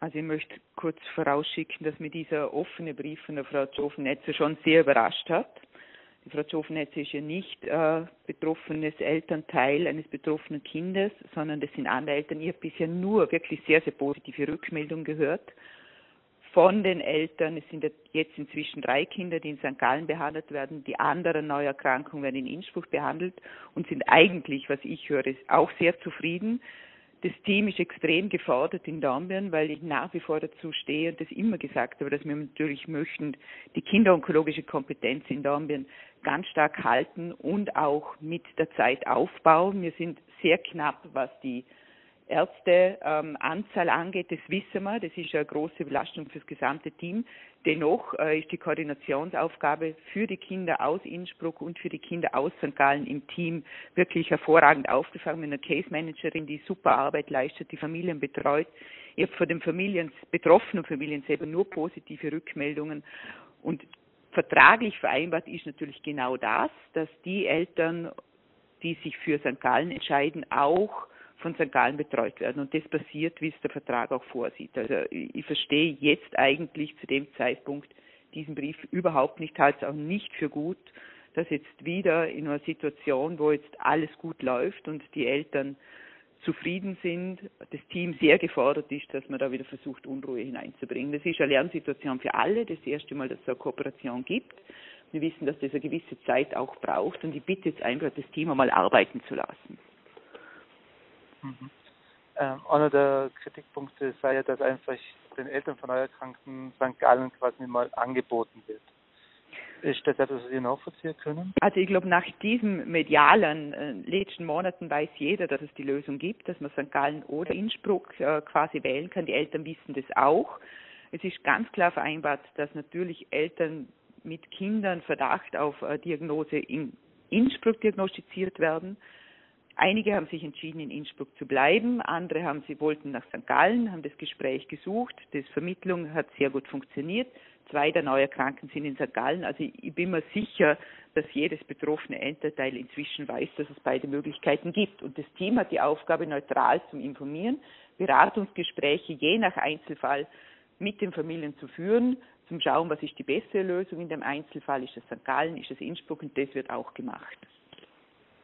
Also ich möchte kurz vorausschicken, dass mir dieser offene Brief von der Frau Zofennetzer schon sehr überrascht hat. Die Frau Zofennetzer ist ja nicht äh, betroffenes Elternteil eines betroffenen Kindes, sondern das sind andere Eltern. Ich habe bisher nur wirklich sehr, sehr positive Rückmeldungen gehört von den Eltern. Es sind jetzt inzwischen drei Kinder, die in St. Gallen behandelt werden. Die anderen Neuerkrankungen werden in Innsbruck behandelt und sind eigentlich, was ich höre, auch sehr zufrieden. Das Team ist extrem gefordert in Dornbirn, weil ich nach wie vor dazu stehe und das immer gesagt habe, dass wir natürlich möchten, die kinderonkologische Kompetenz in Dornbirn ganz stark halten und auch mit der Zeit aufbauen. Wir sind sehr knapp, was die Ärzteanzahl ähm, angeht, das wissen wir, das ist eine große Belastung für das gesamte Team. Dennoch äh, ist die Koordinationsaufgabe für die Kinder aus Innsbruck und für die Kinder aus St. Gallen im Team wirklich hervorragend aufgefangen mit einer Case Managerin, die super Arbeit leistet, die Familien betreut. Ich habe von den Familien, betroffenen Familien selber nur positive Rückmeldungen und vertraglich vereinbart ist natürlich genau das, dass die Eltern, die sich für St. Gallen entscheiden, auch von St. Gallen betreut werden. Und das passiert, wie es der Vertrag auch vorsieht. Also ich verstehe jetzt eigentlich zu dem Zeitpunkt diesen Brief überhaupt nicht, halte es auch nicht für gut, dass jetzt wieder in einer Situation, wo jetzt alles gut läuft und die Eltern zufrieden sind, das Team sehr gefordert ist, dass man da wieder versucht, Unruhe hineinzubringen. Das ist eine Lernsituation für alle, das erste Mal, dass es eine Kooperation gibt. Wir wissen, dass das eine gewisse Zeit auch braucht und ich bitte jetzt einfach, das Team einmal arbeiten zu lassen. Mhm. Ähm, einer der Kritikpunkte sei ja, dass einfach den Eltern von Neuerkrankten St. Gallen quasi mal angeboten wird. Ist das etwas, was Sie nachvollziehen können? Also ich glaube, nach diesen medialen äh, letzten Monaten weiß jeder, dass es die Lösung gibt, dass man St. Gallen oder Innsbruck äh, quasi wählen kann. Die Eltern wissen das auch. Es ist ganz klar vereinbart, dass natürlich Eltern mit Kindern Verdacht auf äh, Diagnose in Innsbruck diagnostiziert werden. Einige haben sich entschieden, in Innsbruck zu bleiben, andere haben sie wollten nach St. Gallen, haben das Gespräch gesucht. Die Vermittlung hat sehr gut funktioniert. Zwei der Neuerkrankten sind in St. Gallen. Also ich bin mir sicher, dass jedes betroffene Elternteil inzwischen weiß, dass es beide Möglichkeiten gibt. Und das Team hat die Aufgabe, neutral zu informieren, Beratungsgespräche je nach Einzelfall mit den Familien zu führen, zum Schauen, was ist die bessere Lösung in dem Einzelfall, ist es St. Gallen, ist es Innsbruck und das wird auch gemacht.